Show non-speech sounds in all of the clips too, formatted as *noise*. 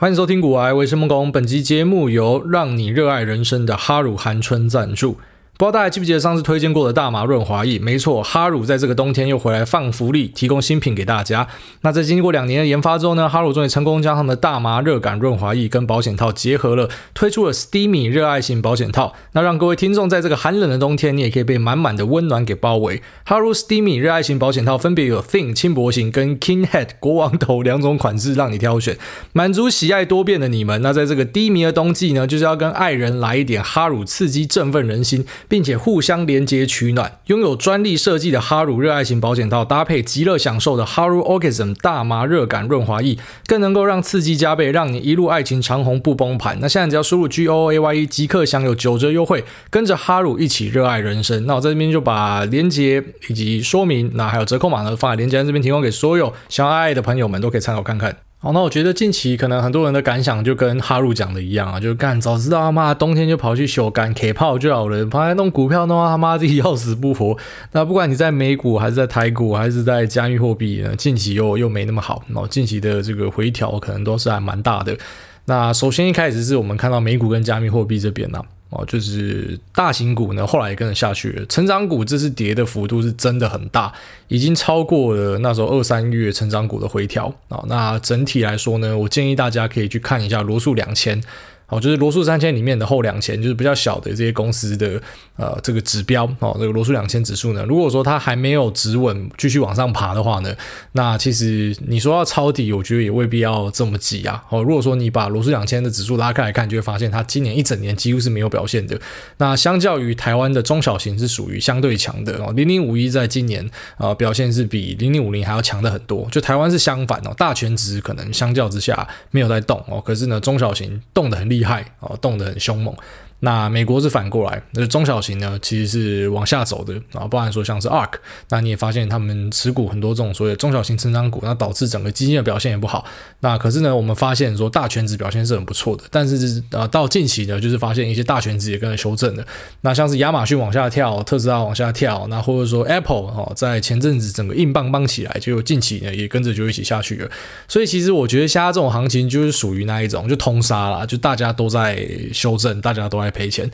欢迎收听《古癌，我是孟工》。本集节目由让你热爱人生的哈鲁寒春赞助。不知道大家记不记得上次推荐过的大麻润滑液？没错，哈鲁在这个冬天又回来放福利，提供新品给大家。那在经过两年的研发之后呢，哈鲁终于成功将他们的大麻热感润滑液跟保险套结合了，推出了 Steamy 热爱型保险套。那让各位听众在这个寒冷的冬天，你也可以被满满的温暖给包围。哈鲁 Steamy 热爱型保险套分别有 Thin 轻薄型跟 King Head 国王头两种款式让你挑选，满足喜爱多变的你们。那在这个低迷的冬季呢，就是要跟爱人来一点哈鲁刺激，振奋人心。并且互相连接取暖，拥有专利设计的哈鲁热爱型保险套，搭配极乐享受的哈鲁 Orgasm 大麻热感润滑液，更能够让刺激加倍，让你一路爱情长红不崩盘。那现在只要输入 G O A Y E 即刻享有九折优惠，跟着哈鲁一起热爱人生。那我在这边就把链接以及说明，那还有折扣码呢，放在链接这边提供给所有想要爱爱的朋友们，都可以参考看看。好，那我觉得近期可能很多人的感想就跟哈鲁讲的一样啊，就干早知道他妈冬天就跑去休干 K 泡就好了，跑来弄股票弄到他妈自己要死不活。那不管你在美股还是在台股还是在加密货币呢，近期又又没那么好，那近期的这个回调可能都是还蛮大的。那首先一开始是我们看到美股跟加密货币这边呢、哦，就是大型股呢，后来也跟着下去了。成长股这次跌的幅度是真的很大，已经超过了那时候二三月成长股的回调啊。那整体来说呢，我建议大家可以去看一下罗素两千。哦，就是罗素三千里面的后两千，就是比较小的这些公司的呃这个指标哦，这个罗素两千指数呢，如果说它还没有止稳，继续往上爬的话呢，那其实你说要抄底，我觉得也未必要这么急啊。哦，如果说你把罗素两千的指数拉开来看，就会发现它今年一整年几乎是没有表现的。那相较于台湾的中小型是属于相对强的哦，零零五一在今年啊、呃、表现是比零零五零还要强的很多。就台湾是相反哦，大权值可能相较之下没有在动哦，可是呢中小型动得很厉。厉害哦，动得很凶猛。那美国是反过来，那中小型呢，其实是往下走的啊，包含说像是 ARK，那你也发现他们持股很多这种所谓中小型成长股，那导致整个基金的表现也不好。那可是呢，我们发现说大权值表现是很不错的，但是呃到近期呢，就是发现一些大权值也跟着修正了。那像是亚马逊往下跳，特斯拉往下跳，那或者说 Apple 哦，在前阵子整个硬邦邦起来，就近期呢也跟着就一起下去了。所以其实我觉得现在这种行情就是属于那一种，就通杀啦，就大家都在修正，大家都在赔钱。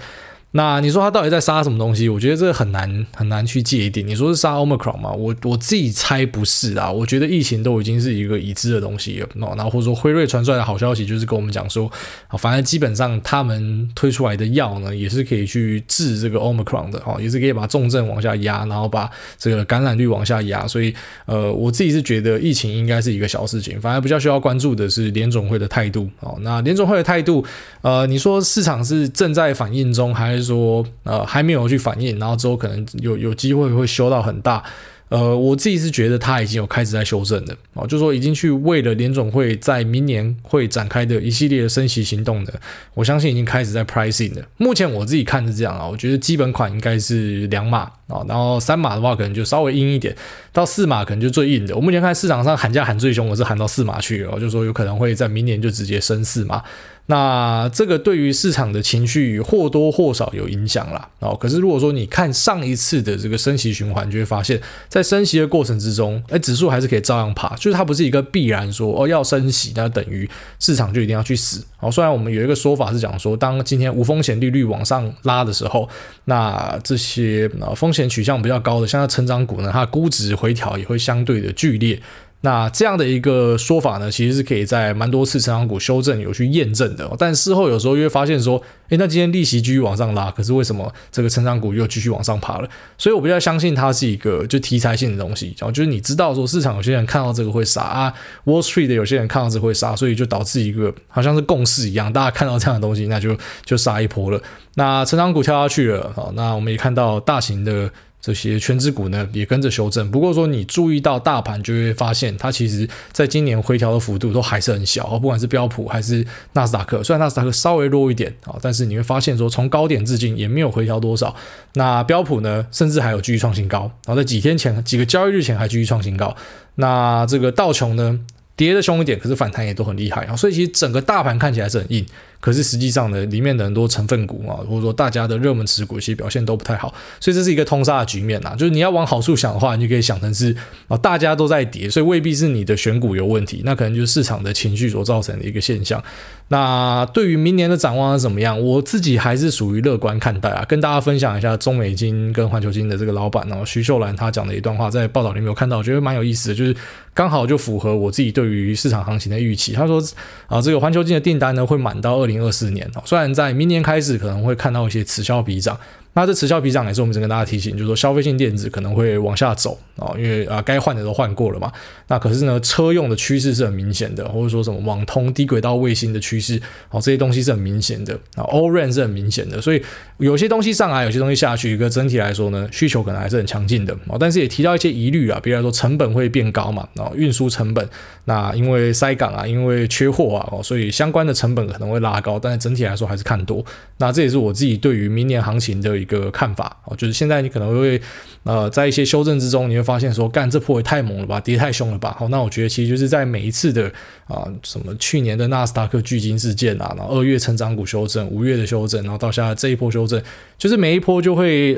那你说他到底在杀什么东西？我觉得这个很难很难去界定。你说是杀 Omicron 吗？我我自己猜不是啊。我觉得疫情都已经是一个已知的东西了。然后或者说辉瑞传出来的好消息就是跟我们讲说，啊反正基本上他们推出来的药呢，也是可以去治这个 Omicron 的哦，也是可以把重症往下压，然后把这个感染率往下压。所以呃，我自己是觉得疫情应该是一个小事情，反而比较需要关注的是联总会的态度哦。那联总会的态度，呃，你说市场是正在反应中还是？说呃还没有去反应，然后之后可能有有机会会修到很大，呃我自己是觉得它已经有开始在修正的哦，就说已经去为了联总会在明年会展开的一系列的升息行动的，我相信已经开始在 pricing 了。目前我自己看是这样啊，我觉得基本款应该是两码啊，然后三码的话可能就稍微硬一点，到四码可能就最硬的。我目前看市场上喊价喊最凶，我是喊到四码去了，就说有可能会在明年就直接升四码。那这个对于市场的情绪或多或少有影响啦。哦。可是如果说你看上一次的这个升息循环，就会发现，在升息的过程之中，哎，指数还是可以照样爬，就是它不是一个必然说哦要升息，那等于市场就一定要去死。哦，虽然我们有一个说法是讲说，当今天无风险利率往上拉的时候，那这些风险取向比较高的，像成长股呢，它估值回调也会相对的剧烈。那这样的一个说法呢，其实是可以在蛮多次成长股修正有去验证的，但事后有时候又会发现说，诶，那今天利息继续往上拉，可是为什么这个成长股又继续往上爬了？所以我比较相信它是一个就题材性的东西，然后就是你知道说市场有些人看到这个会杀啊，Wall Street 的有些人看到这会杀，所以就导致一个好像是共识一样，大家看到这样的东西，那就就杀一波了。那成长股跳下去了，好，那我们也看到大型的。这些权值股呢也跟着修正，不过说你注意到大盘就会发现，它其实在今年回调的幅度都还是很小，不管是标普还是纳斯达克，虽然纳斯达克稍微弱一点啊，但是你会发现说从高点至今也没有回调多少。那标普呢，甚至还有继续创新高，然后在几天前几个交易日前还继续创新高。那这个道琼呢，跌得凶一点，可是反弹也都很厉害啊，所以其实整个大盘看起来是很硬。可是实际上呢，里面的很多成分股啊，或者说大家的热门持股其实表现都不太好，所以这是一个通杀的局面呐。就是你要往好处想的话，你就可以想成是啊，大家都在跌，所以未必是你的选股有问题，那可能就是市场的情绪所造成的一个现象。那对于明年的展望是怎么样？我自己还是属于乐观看待啊。跟大家分享一下中美金跟环球金的这个老板哦，徐秀兰他讲的一段话，在报道里面有看到，我觉得蛮有意思的，就是刚好就符合我自己对于市场行情的预期。他说啊，这个环球金的订单呢会满到二零二四年，虽然在明年开始可能会看到一些此消彼长。那这持消彼长也是我们只跟大家提醒，就是说消费性电子可能会往下走啊，因为啊该换的都换过了嘛。那可是呢，车用的趋势是很明显的，或者说什么网通、低轨道卫星的趋势，哦这些东西是很明显的啊，O-RAN 是很明显的。所以有些东西上来，有些东西下去，一个整体来说呢，需求可能还是很强劲的啊。但是也提到一些疑虑啊，比如说成本会变高嘛，啊运输成本，那因为塞港啊，因为缺货啊，哦所以相关的成本可能会拉高，但是整体来说还是看多。那这也是我自己对于明年行情的。一个看法哦，就是现在你可能会呃，在一些修正之中，你会发现说，干这波也太猛了吧，跌太凶了吧。好，那我觉得其实就是在每一次的啊，什么去年的纳斯达克巨鲸事件啊，然后二月成长股修正，五月的修正，然后到下这一波修正，就是每一波就会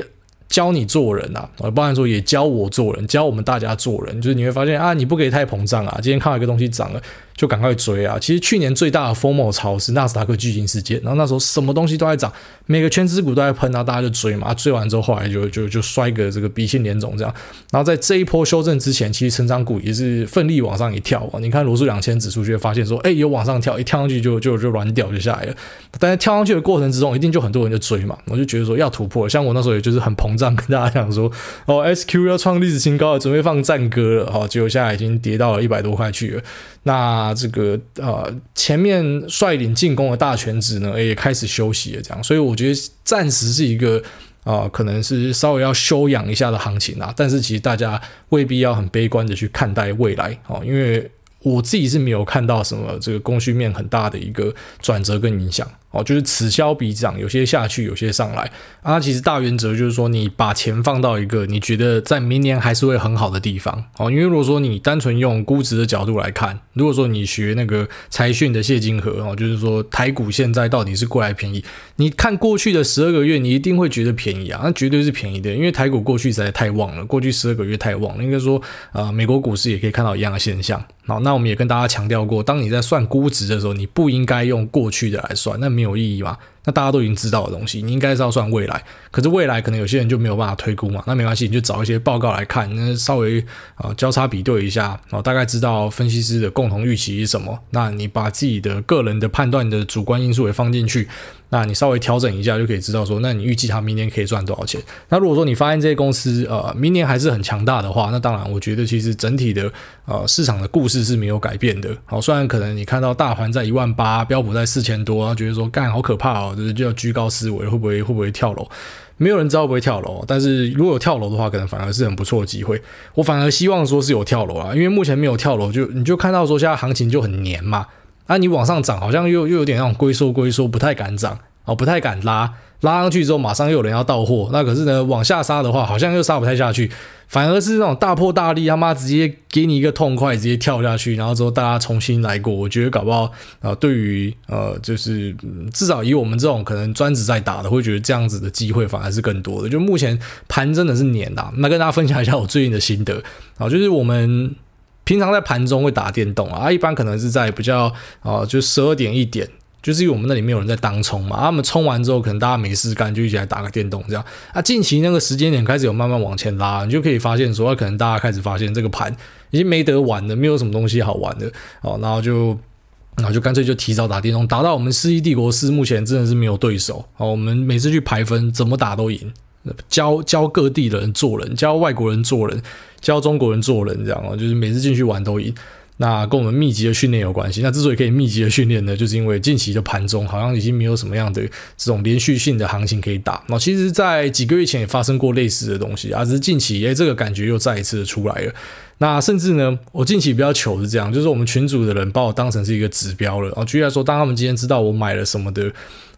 教你做人啊，我包含说也教我做人，教我们大家做人，就是你会发现啊，你不可以太膨胀啊，今天看到一个东西涨了。就赶快追啊！其实去年最大的 FOMO 潮是纳斯达克巨鲸事件，然后那时候什么东西都在涨，每个权值股都在喷，啊大家就追嘛。追完之后，后来就就就摔个这个鼻青脸肿这样。然后在这一波修正之前，其实成长股也是奋力往上一跳啊！你看罗素两千指数就会发现说，哎，有往上跳，一跳上去就就就软掉就下来了。但是跳上去的过程之中，一定就很多人就追嘛。我就觉得说要突破，像我那时候也就是很膨这样，跟大家讲说，哦，SQ 要创历史新高了，准备放战歌了。好，结果现在已经跌到了一百多块去了。那这个呃，前面率领进攻的大权值呢，也开始休息了，这样，所以我觉得暂时是一个啊、可能是稍微要休养一下的行情啊，但是其实大家未必要很悲观的去看待未来啊，因为我自己是没有看到什么这个供需面很大的一个转折跟影响。哦，就是此消彼长，有些下去，有些上来啊。其实大原则就是说，你把钱放到一个你觉得在明年还是会很好的地方。哦，因为如果说你单纯用估值的角度来看，如果说你学那个财讯的谢金河哦，就是说台股现在到底是贵还便宜？你看过去的十二个月，你一定会觉得便宜啊，那绝对是便宜的，因为台股过去实在太旺了，过去十二个月太旺了。应该说啊、美国股市也可以看到一样的现象。好，那我们也跟大家强调过，当你在算估值的时候，你不应该用过去的来算，那没有意义吧？那大家都已经知道的东西，你应该是要算未来。可是未来可能有些人就没有办法推估嘛，那没关系，你就找一些报告来看，那稍微啊交叉比对一下，然后大概知道分析师的共同预期是什么。那你把自己的个人的判断的主观因素也放进去。那你稍微调整一下就可以知道说，那你预计它明年可以赚多少钱？那如果说你发现这些公司呃明年还是很强大的话，那当然我觉得其实整体的呃市场的故事是没有改变的。好，虽然可能你看到大盘在一万八，标普在四千多，然后觉得说干好可怕哦，就是就要居高思维，会不会会不会跳楼？没有人知道会不会跳楼，但是如果有跳楼的话，可能反而是很不错的机会。我反而希望说是有跳楼啊，*laughs* 因为目前没有跳楼，就你就看到说现在行情就很黏嘛。啊，你往上涨，好像又又有点那种龟缩龟缩，不太敢涨哦，不太敢拉，拉上去之后马上又有人要到货。那可是呢，往下杀的话，好像又杀不太下去，反而是那种大破大立，他妈直接给你一个痛快，直接跳下去，然后之后大家重新来过。我觉得搞不好啊、对于呃，就是、至少以我们这种可能专职在打的，会觉得这样子的机会反而是更多的。就目前盘真的是黏呐，那跟大家分享一下我最近的心得啊，就是我们。平常在盘中会打电动啊，一般可能是在比较啊，就十二点一点，就是因为我们那里没有人在当冲嘛，啊，我们冲完之后，可能大家没事干，就一起来打个电动这样。啊，近期那个时间点开始有慢慢往前拉，你就可以发现说，可能大家开始发现这个盘已经没得玩了，没有什么东西好玩的哦，然后就，然后就干脆就提早打电动，打到我们世纪帝国四目前真的是没有对手哦，我们每次去排分怎么打都赢。教教各地的人做人，教外国人做人，教中国人做人，这样哦，就是每次进去玩都赢。那跟我们密集的训练有关系。那之所以可以密集的训练呢，就是因为近期的盘中好像已经没有什么样的这种连续性的行情可以打。那其实，在几个月前也发生过类似的东西啊，只是近期诶，这个感觉又再一次的出来了。那甚至呢，我近期比较糗是这样，就是我们群组的人把我当成是一个指标了啊。举例来说，当他们今天知道我买了什么的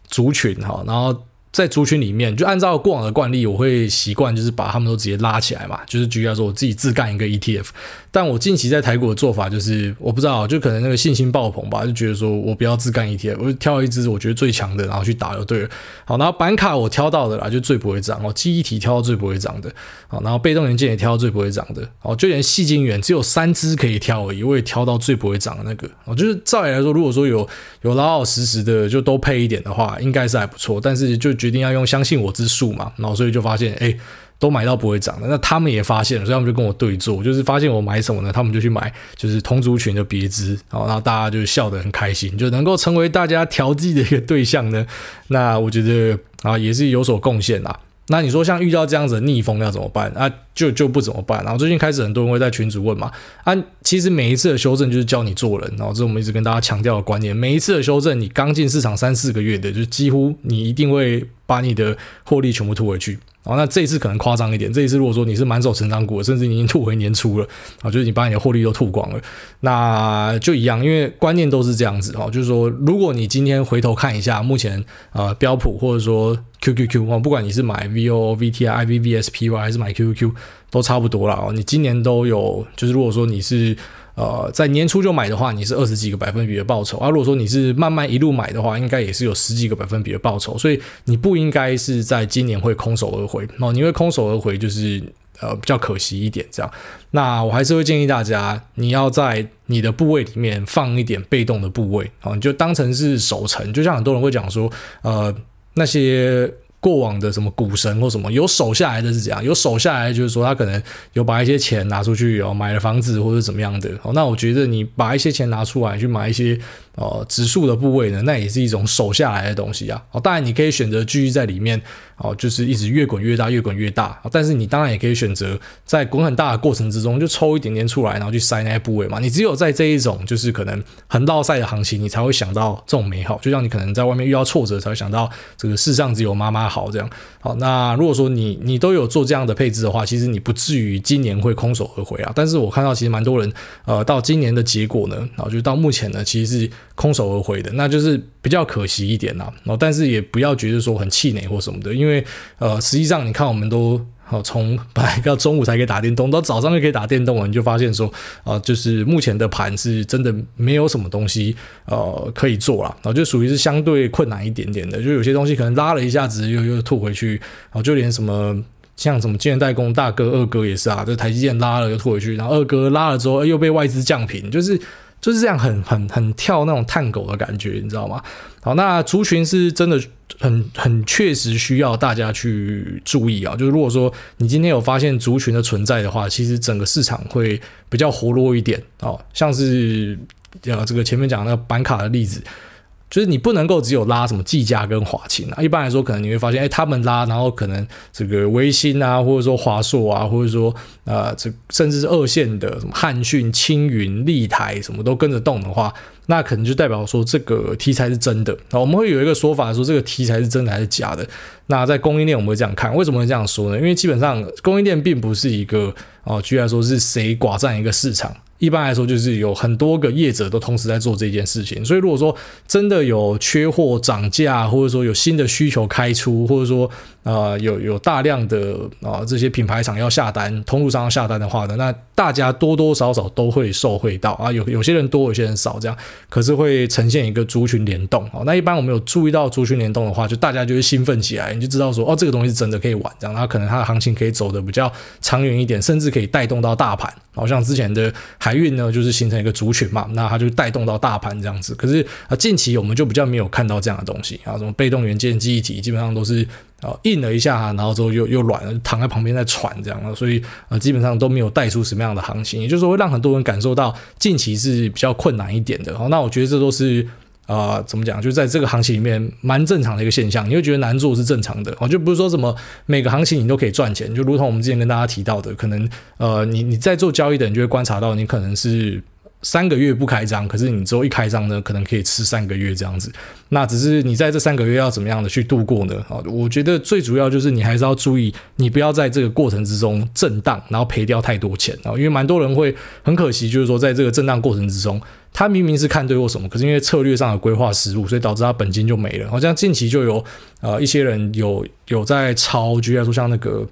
族群哈，然后。在族群里面，就按照过往的惯例，我会习惯就是把他们都直接拉起来嘛，就是举例来说，我自己自干一个 ETF，但我近期在台股的做法就是，我不知道，就可能那个信心爆棚吧，就觉得说我不要自干一天我就挑一支我觉得最强的，然后去打就对了。好，然后板卡我挑到的啦，就最不会涨哦，记忆体挑到最不会涨的，好，然后被动元件也挑到最不会涨的，哦，就连细晶圆只有三支可以挑而已，我也挑到最不会涨的那个。哦，就是照理来说，如果说有有老老实实的就都配一点的话，应该是还不错，但是就决定要用相信我之术嘛，然后所以就发现，哎。都买到不会涨的，那他们也发现了，所以他们就跟我对坐，就是发现我买什么呢？他们就去买，就是同族群的别支，然后大家就笑得很开心，就能够成为大家调剂的一个对象呢。那我觉得啊，也是有所贡献啦。那你说像遇到这样子的逆风要怎么办？啊，就就不怎么办。然后最近开始很多人会在群组问嘛，啊，其实每一次的修正就是教你做人，然后这是我们一直跟大家强调的观念。每一次的修正，你刚进市场三四个月的，就几乎你一定会把你的获利全部吐回去。哦，那这一次可能夸张一点。这一次如果说你是满手成长股，甚至你已经吐回年初了，啊，就是你把你的获利都吐光了，那就一样，因为观念都是这样子哈，就是说，如果你今天回头看一下目前呃标普或者说 QQQ 哦，不管你是买 VO、VTI、IVVSPY 还是买 QQQ，都差不多了哦。你今年都有，就是如果说你是。呃，在年初就买的话，你是二十几个百分比的报酬啊。如果说你是慢慢一路买的话，应该也是有十几个百分比的报酬。所以你不应该是在今年会空手而回哦。你会空手而回，就是呃比较可惜一点这样。那我还是会建议大家，你要在你的部位里面放一点被动的部位哦，你就当成是守成。就像很多人会讲说，呃，那些。过往的什么股神或什么有守下来的是怎样？有守下来就是说他可能有把一些钱拿出去哦，买了房子或者怎么样的哦。那我觉得你把一些钱拿出来去买一些。哦，指数的部位呢，那也是一种守下来的东西啊。哦，当然你可以选择继续在里面哦，就是一直越滚越大，越滚越大。但是你当然也可以选择在滚很大的过程之中，就抽一点点出来，然后去塞那些部位嘛。你只有在这一种就是可能很落赛的行情，你才会想到这种美好。就像你可能在外面遇到挫折，才会想到这个世上只有妈妈好这样。好，那如果说你你都有做这样的配置的话，其实你不至于今年会空手而回啊。但是我看到其实蛮多人呃，到今年的结果呢，然后就到目前呢，其实是。空手而回的，那就是比较可惜一点啦。哦，但是也不要觉得说很气馁或什么的，因为呃，实际上你看，我们都哦从本来到中午才可以打电动，到早上就可以打电动了，你就发现说啊、就是目前的盘是真的没有什么东西呃可以做了，然后就属于是相对困难一点点的，就有些东西可能拉了一下子又又吐回去，然后就连什么像什么晶圆代工大哥二哥也是啊，就台积电拉了又吐回去，然后二哥拉了之后又被外资降平，就是。就是这样很很很跳那种探狗的感觉，你知道吗？好，那族群是真的很很确实需要大家去注意啊。就是如果说你今天有发现族群的存在的话，其实整个市场会比较活络一点哦。像是呃这个前面讲那个板卡的例子。就是你不能够只有拉什么技嘉跟华擎啊，一般来说可能你会发现，哎，他们拉，然后可能这个微星啊，或者说华硕啊，或者说呃，这甚至是二线的什么汉讯、青云、立台，什么都跟着动的话，那可能就代表说这个题材是真的。那我们会有一个说法说这个题材是真的还是假的。那在供应链我们会这样看，为什么会这样说呢？因为基本上供应链并不是一个哦，居然说是谁寡占一个市场。一般来说，就是有很多个业者都同时在做这件事情，所以如果说真的有缺货、涨价，或者说有新的需求开出，或者说呃有有大量的啊、呃、这些品牌厂要下单、通路商要下单的话呢，那大家多多少少都会受惠到啊，有有些人多，有些人少，这样可是会呈现一个族群联动哦。那一般我们有注意到族群联动的话，就大家就会兴奋起来，你就知道说哦，这个东西是真的可以玩，这样，那可能它的行情可以走得比较长远一点，甚至可以带动到大盘。好像之前的海运呢，就是形成一个族群嘛，那它就带动到大盘这样子。可是啊，近期我们就比较没有看到这样的东西啊，什么被动元件、记忆体，基本上都是啊硬了一下，然后之后又又软了，躺在旁边在喘这样，所以啊，基本上都没有带出什么样的行情，也就是说会让很多人感受到近期是比较困难一点的。好，那我觉得这都是。啊、怎么讲？就在这个行情里面，蛮正常的一个现象。你会觉得难做是正常的哦，就不是说什么每个行情你都可以赚钱。就如同我们之前跟大家提到的，可能呃，你你在做交易的，人就会观察到，你可能是三个月不开张，可是你之后一开张呢，可能可以吃三个月这样子。那只是你在这三个月要怎么样的去度过呢？啊，我觉得最主要就是你还是要注意，你不要在这个过程之中震荡，然后赔掉太多钱啊。因为蛮多人会很可惜，就是说在这个震荡过程之中。他明明是看对或什么，可是因为策略上的规划失误，所以导致他本金就没了。好像近期就有呃一些人有有在抄，举例来说像那个，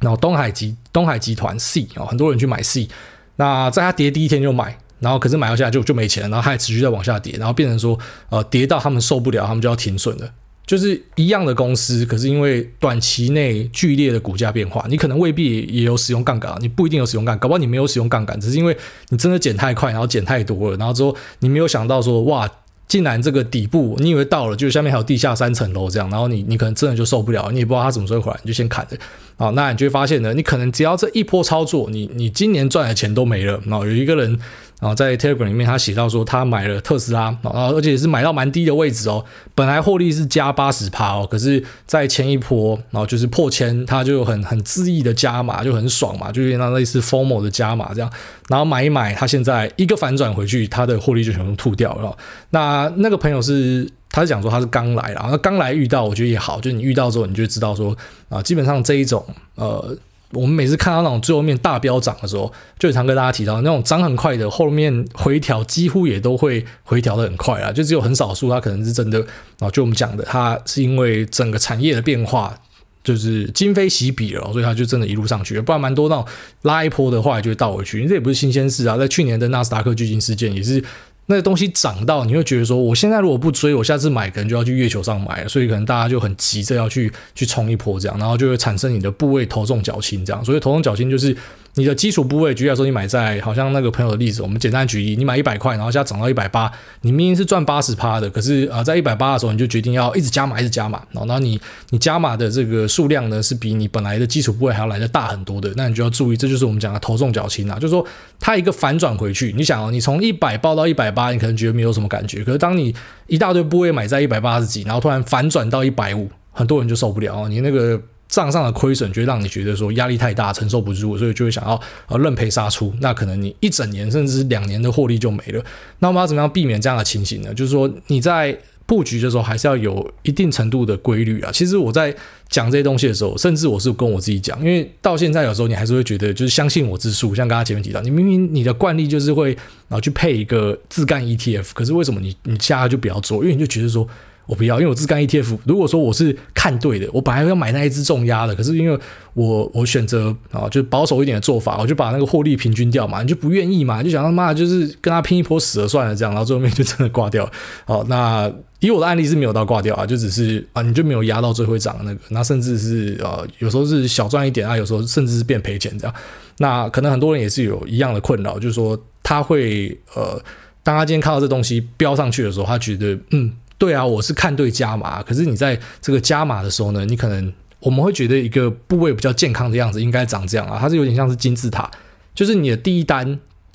然后东海集东海集团 C 啊，很多人去买 C。那在他跌第一天就买，然后可是买到下来就就没钱了，然后它还持续在往下跌，然后变成说呃跌到他们受不了，他们就要停损了。就是一样的公司，可是因为短期内剧烈的股价变化，你可能未必也有使用杠杆，你不一定有使用杠杆，搞不好你没有使用杠杆，只是因为你真的减太快，然后减太多了，然后之后你没有想到说哇。竟然这个底部，你以为到了，就是下面还有地下三层楼这样，然后你你可能真的就受不了，你也不知道它什么时候回来，你就先砍了。啊，那你就会发现呢，你可能只要这一波操作，你你今年赚的钱都没了。然后有一个人。然后在 Telegram 里面，他写到说他买了特斯拉，然后而且是买到蛮低的位置哦。本来获利是加八十趴哦，可是，在前一波，然后就是破千，他就很很恣意的加码，就很爽嘛，就有点那类似 formal 的加码这样。然后买一买，他现在一个反转回去，他的获利就全部吐掉了。那那个朋友是，他是讲说他是刚来，然后刚来遇到，我觉得也好，就你遇到之后，你就知道说啊，基本上这一种呃。我们每次看到那种最后面大飙涨的时候，就常跟大家提到那种涨很快的，后面回调几乎也都会回调的很快啊，就只有很少数它可能是真的啊，就我们讲的，它是因为整个产业的变化，就是今非昔比了，所以它就真的一路上去了，不然蛮多那种拉一波的话就会倒回去，这也不是新鲜事啊，在去年的纳斯达克巨鲸事件也是。那个东西涨到，你会觉得说，我现在如果不追，我下次买可能就要去月球上买了，所以可能大家就很急着要去去冲一波这样，然后就会产生你的部位头重脚轻这样，所以头重脚轻就是。你的基础部位，举例来说，你买在好像那个朋友的例子，我们简单举例，你买一百块，然后现在涨到一百八，你明明是赚八十趴的，可是啊、呃，在一百八的时候，你就决定要一直加码，一直加码，然后你你加码的这个数量呢，是比你本来的基础部位还要来的大很多的，那你就要注意，这就是我们讲的头重脚轻啊，就是说它一个反转回去，你想哦，你从一百报到一百八，你可能觉得没有什么感觉，可是当你一大堆部位买在一百八十几，然后突然反转到一百五，很多人就受不了，你那个。账上的亏损就会让你觉得说压力太大，承受不住，所以就会想要呃认赔杀出。那可能你一整年甚至两年的获利就没了。那我们要怎么样避免这样的情形呢？就是说你在布局的时候还是要有一定程度的规律啊。其实我在讲这些东西的时候，甚至我是跟我自己讲，因为到现在有时候你还是会觉得就是相信我之术。像刚刚前面提到，你明明你的惯例就是会然后去配一个自干 ETF，可是为什么你你下就不要做？因为你就觉得说。我不要，因为我自干 ETF。如果说我是看对的，我本来要买那一只重压的，可是因为我我选择啊，就保守一点的做法，我就把那个获利平均掉嘛，你就不愿意嘛，你就想他妈就是跟他拼一波死了算了这样，然后最后面就真的挂掉。好，那以我的案例是没有到挂掉啊，就只是啊，你就没有压到最会涨的那个，那甚至是呃有时候是小赚一点啊，有时候甚至是变赔钱这样。那可能很多人也是有一样的困扰，就是说他会呃，当他今天看到这东西飙上去的时候，他觉得嗯。对啊，我是看对加码，可是你在这个加码的时候呢，你可能我们会觉得一个部位比较健康的样子应该长这样啊，它是有点像是金字塔，就是你的第一单，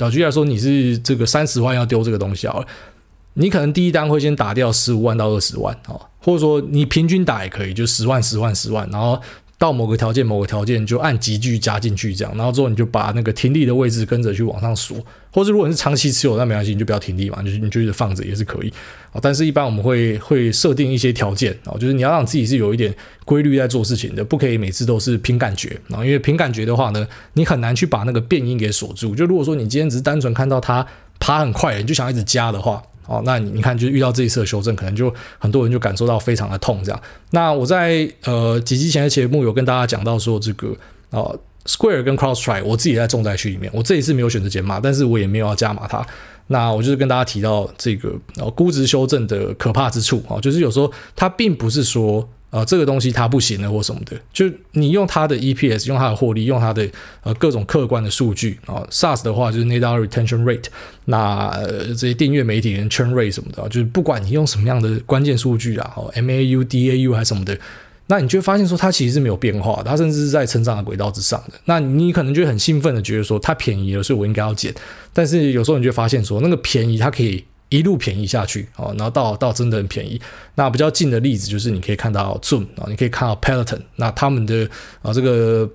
举例来说你是这个三十万要丢这个东西啊，你可能第一单会先打掉十五万到二十万哦，或者说你平均打也可以，就十万十万十万，然后。到某个条件，某个条件就按级距加进去，这样，然后之后你就把那个停利的位置跟着去往上锁，或者如果你是长期持有，那没关系，你就不要停利嘛，就是你就放着也是可以啊。但是一般我们会会设定一些条件啊，就是你要让自己是有一点规律在做事情的，不可以每次都是凭感觉啊，因为凭感觉的话呢，你很难去把那个变因给锁住。就如果说你今天只是单纯看到它爬很快，你就想一直加的话。哦，那你你看，就遇到这一次的修正，可能就很多人就感受到非常的痛，这样。那我在呃几期前的节目有跟大家讲到说，这个啊 Square 跟 CrossTry，我自己在重灾区里面，我这一次没有选择减码，但是我也没有要加码它。那我就是跟大家提到这个呃估值修正的可怕之处啊，就是有时候它并不是说。呃，这个东西它不行了或什么的，就你用它的 EPS，用它的获利，用它的呃各种客观的数据啊、，SaaS 的话就是 nadir retention Rate，那、呃、这些订阅媒体人 Churn Rate 什么的，就是不管你用什么样的关键数据啊，哦 MAU、DAU 还是什么的，那你就会发现说它其实是没有变化，它甚至是在成长的轨道之上的。那你可能就很兴奋的觉得说它便宜了，所以我应该要减。但是有时候你就发现说那个便宜它可以。一路便宜下去，哦，然后到到真的很便宜。那比较近的例子就是你可以看到 Zoom 啊，你可以看到 Peloton，那他们的啊这个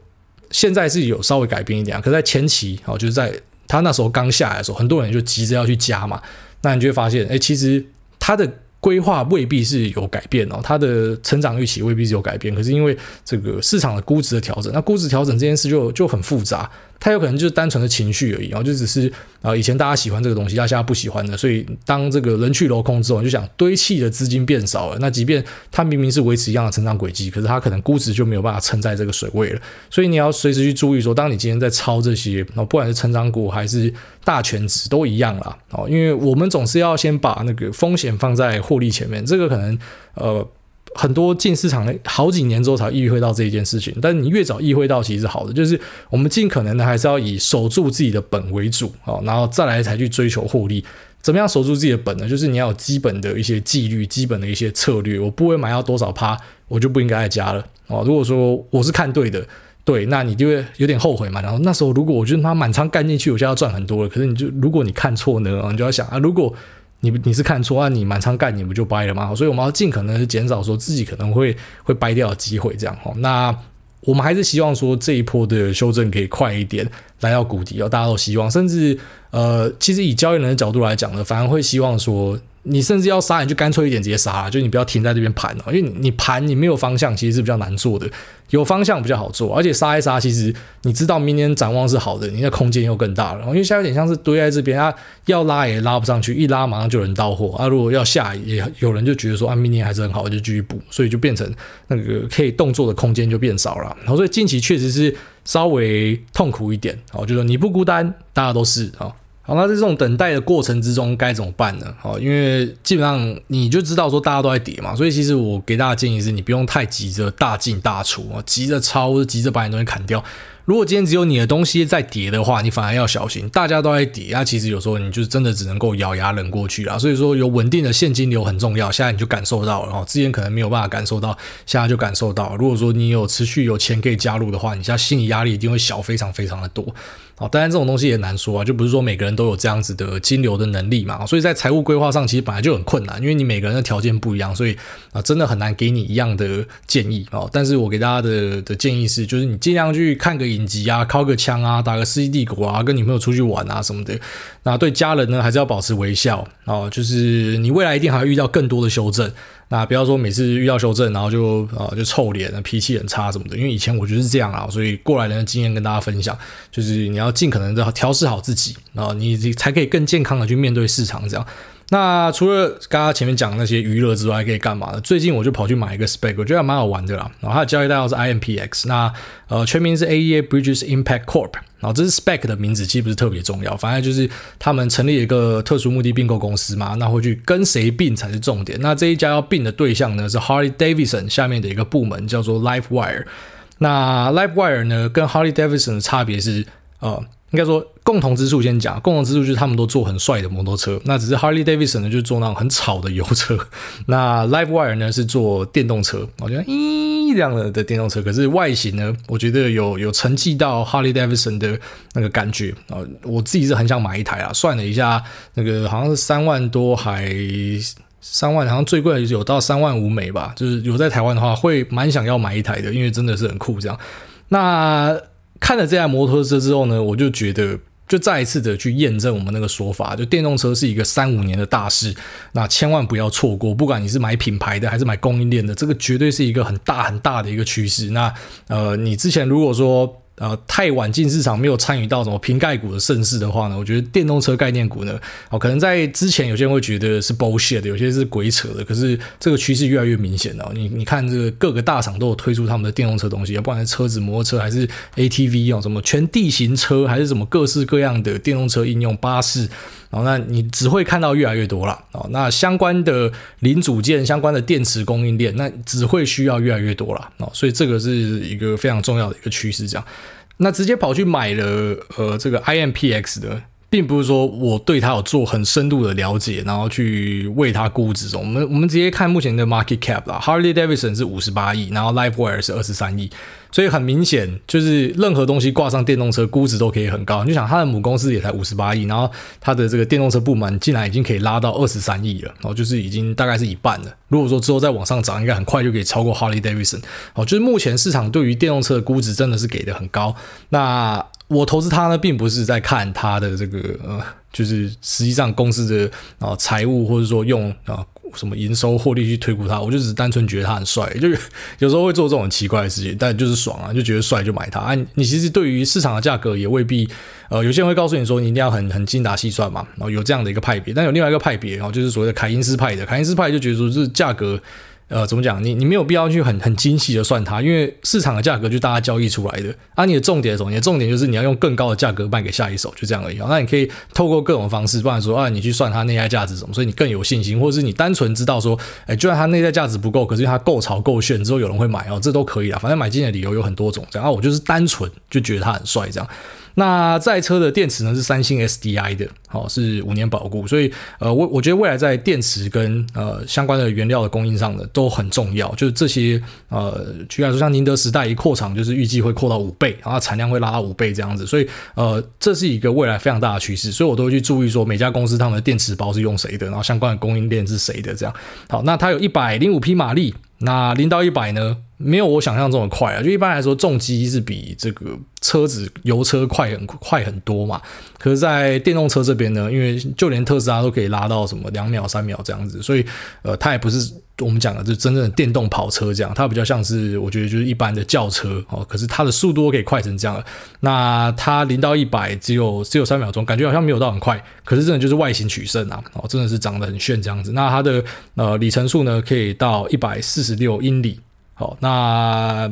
现在是有稍微改变一点，可在前期哦，就是在他那时候刚下来的时候，很多人就急着要去加嘛，那你就会发现，哎，其实他的。规划未必是有改变哦，它的成长预期未必是有改变，可是因为这个市场的估值的调整，那估值调整这件事就就很复杂。它有可能就是单纯的情绪而已，然后就只是啊、以前大家喜欢这个东西，他现在不喜欢了，所以当这个人去楼空之后，你就想堆砌的资金变少了，那即便它明明是维持一样的成长轨迹，可是它可能估值就没有办法撑在这个水位了，所以你要随时去注意说，当你今天在抄这些，不管是成长股还是大权值都一样啦，哦，因为我们总是要先把那个风险放在获利前面，这个可能呃。很多进市场好几年之后才意会到这一件事情，但是你越早意会到，其实是好的。就是我们尽可能的还是要以守住自己的本为主啊，然后再来才去追求获利。怎么样守住自己的本呢？就是你要有基本的一些纪律、基本的一些策略。我不会买到多少趴，我就不应该再加了哦。如果说我是看对的，对，那你就会有点后悔嘛。然后那时候如果我觉得他满仓干进去，我就要赚很多了。可是你就如果你看错呢，你就要想啊，如果。你你是看错啊？你满仓干，你不就掰了吗？所以我们要尽可能的减少说自己可能会会掰掉的机会，这样哈。那我们还是希望说这一波的修正可以快一点来到谷底哦，大家都希望。甚至呃，其实以交易人的角度来讲呢，反而会希望说。你甚至要杀，你就干脆一点直接杀了，就你不要停在这边盘哦，因为你盘你没有方向，其实是比较难做的。有方向比较好做，而且杀一杀，其实你知道明年展望是好的，你的空间又更大了。因为现在有点像是堆在这边啊，要拉也拉不上去，一拉马上就有人到货啊。如果要下，也有人就觉得说啊，明年还是很好，就继续补，所以就变成那个可以动作的空间就变少了。然后所以近期确实是稍微痛苦一点哦，就说你不孤单，大家都是啊。好，那在这种等待的过程之中该怎么办呢？好，因为基本上你就知道说大家都在跌嘛，所以其实我给大家建议是，你不用太急着大进大出啊，急着抄急着把你东西砍掉。如果今天只有你的东西在跌的话，你反而要小心。大家都在跌，那其实有时候你就真的只能够咬牙忍过去了。所以说，有稳定的现金流很重要。现在你就感受到了，之前可能没有办法感受到，现在就感受到。如果说你有持续有钱可以加入的话，你现在心理压力一定会小非常非常的多。哦，当然这种东西也难说啊，就不是说每个人都有这样子的金流的能力嘛。所以在财务规划上，其实本来就很困难，因为你每个人的条件不一样，所以啊，真的很难给你一样的建议啊。但是我给大家的的建议是，就是你尽量去看个影集啊，敲个。枪啊，打个世纪帝国啊，跟女朋友出去玩啊什么的。那对家人呢，还是要保持微笑哦。就是你未来一定还会遇到更多的修正。那不要说每次遇到修正，然后就啊就臭脸，脾气很差什么的。因为以前我就是这样啊，所以过来人的经验跟大家分享，就是你要尽可能的调试好自己啊，你才可以更健康的去面对市场这样。那除了刚刚前面讲的那些娱乐之外，可以干嘛呢？最近我就跑去买一个 spec，我觉得还蛮好玩的啦。然后它的交易代号是 IMPX，那呃全名是 AEA Bridges Impact Corp。然后这是 Spec 的名字，其实不是特别重要，反正就是他们成立一个特殊目的并购公司嘛，那会去跟谁并才是重点。那这一家要并的对象呢，是 Harley Davidson 下面的一个部门，叫做 LifeWire。那 LifeWire 呢，跟 Harley Davidson 的差别是呃。应该说共同之处先讲，共同之处就是他们都做很帅的摩托车，那只是 Harley Davidson 呢就是做那种很吵的油车，*laughs* 那 LiveWire 呢是做电动车，我觉得咦这样的的电动车，可是外形呢，我觉得有有承继到 Harley Davidson 的那个感觉啊，我自己是很想买一台啊，算了一下，那个好像是三万多还三万，好像最贵的有到三万五美吧，就是有在台湾的话会蛮想要买一台的，因为真的是很酷这样，那。看了这台摩托车之后呢，我就觉得，就再一次的去验证我们那个说法，就电动车是一个三五年的大事，那千万不要错过。不管你是买品牌的还是买供应链的，这个绝对是一个很大很大的一个趋势。那呃，你之前如果说。呃，太晚进市场，没有参与到什么瓶盖股的盛世的话呢，我觉得电动车概念股呢，哦，可能在之前有些人会觉得是 bullshit 的，有些是鬼扯的。可是这个趋势越来越明显了。你你看，这个各个大厂都有推出他们的电动车东西，不管是车子、摩托车还是 ATV 哦，什么全地形车，还是什么各式各样的电动车应用，巴士。哦，那你只会看到越来越多了哦。那相关的零组件、相关的电池供应链，那只会需要越来越多了哦。所以这个是一个非常重要的一个趋势。这样，那直接跑去买了呃这个 IMPX 的，并不是说我对它有做很深度的了解，然后去为它估值。我们我们直接看目前的 market cap 啦，Harley Davidson 是五十八亿，然后 LiveWire 是二十三亿。所以很明显，就是任何东西挂上电动车，估值都可以很高。你就想，它的母公司也才五十八亿，然后它的这个电动车部门竟然已经可以拉到二十三亿了，然后就是已经大概是一半了。如果说之后再往上涨，应该很快就可以超过 Harley Davidson。哦，就是目前市场对于电动车的估值真的是给的很高。那我投资它呢，并不是在看它的这个呃，就是实际上公司的啊财务，或者说用啊。什么营收获利去推估它，我就只是单纯觉得他很帅，就有时候会做这种奇怪的事情，但就是爽啊，就觉得帅就买它。啊，你其实对于市场的价格也未必，呃，有些人会告诉你说你一定要很很精打细算嘛，然后有这样的一个派别，但有另外一个派别，然后就是所谓的凯因斯派的，凯因斯派就觉得说是价格。呃，怎么讲？你你没有必要去很很精细的算它，因为市场的价格就大家交易出来的。啊，你的重点是什么？你的重点就是你要用更高的价格卖给下一手，就这样而已。那你可以透过各种方式，不然说啊，你去算它内在价值什么，所以你更有信心，或者是你单纯知道说，哎，就算它内在价值不够，可是它够潮够炫之后有人会买哦，这都可以啊。反正买进的理由有很多种，这样，我就是单纯就觉得它很帅这样。那载车的电池呢，是三星 SDI 的，好，是五年保固，所以呃我我觉得未来在电池跟呃相关的原料的供应上呢都很重要，就是这些呃举例来说，像宁德时代一扩厂就是预计会扩到五倍，然后产量会拉到五倍这样子，所以呃这是一个未来非常大的趋势，所以我都会去注意说每家公司他们的电池包是用谁的，然后相关的供应链是谁的这样。好，那它有一百零五匹马力。那零到一百呢，没有我想象中的快啊。就一般来说，重机是比这个车子油车快很快很多嘛。可是，在电动车这边呢，因为就连特斯拉都可以拉到什么两秒、三秒这样子，所以呃，它也不是我们讲的就真正的电动跑车这样，它比较像是我觉得就是一般的轿车哦。可是它的速度可以快成这样，那它零到一百只有只有三秒钟，感觉好像没有到很快，可是真的就是外形取胜啊，哦，真的是长得很炫这样子。那它的呃里程数呢，可以到一百四十六英里。好，那。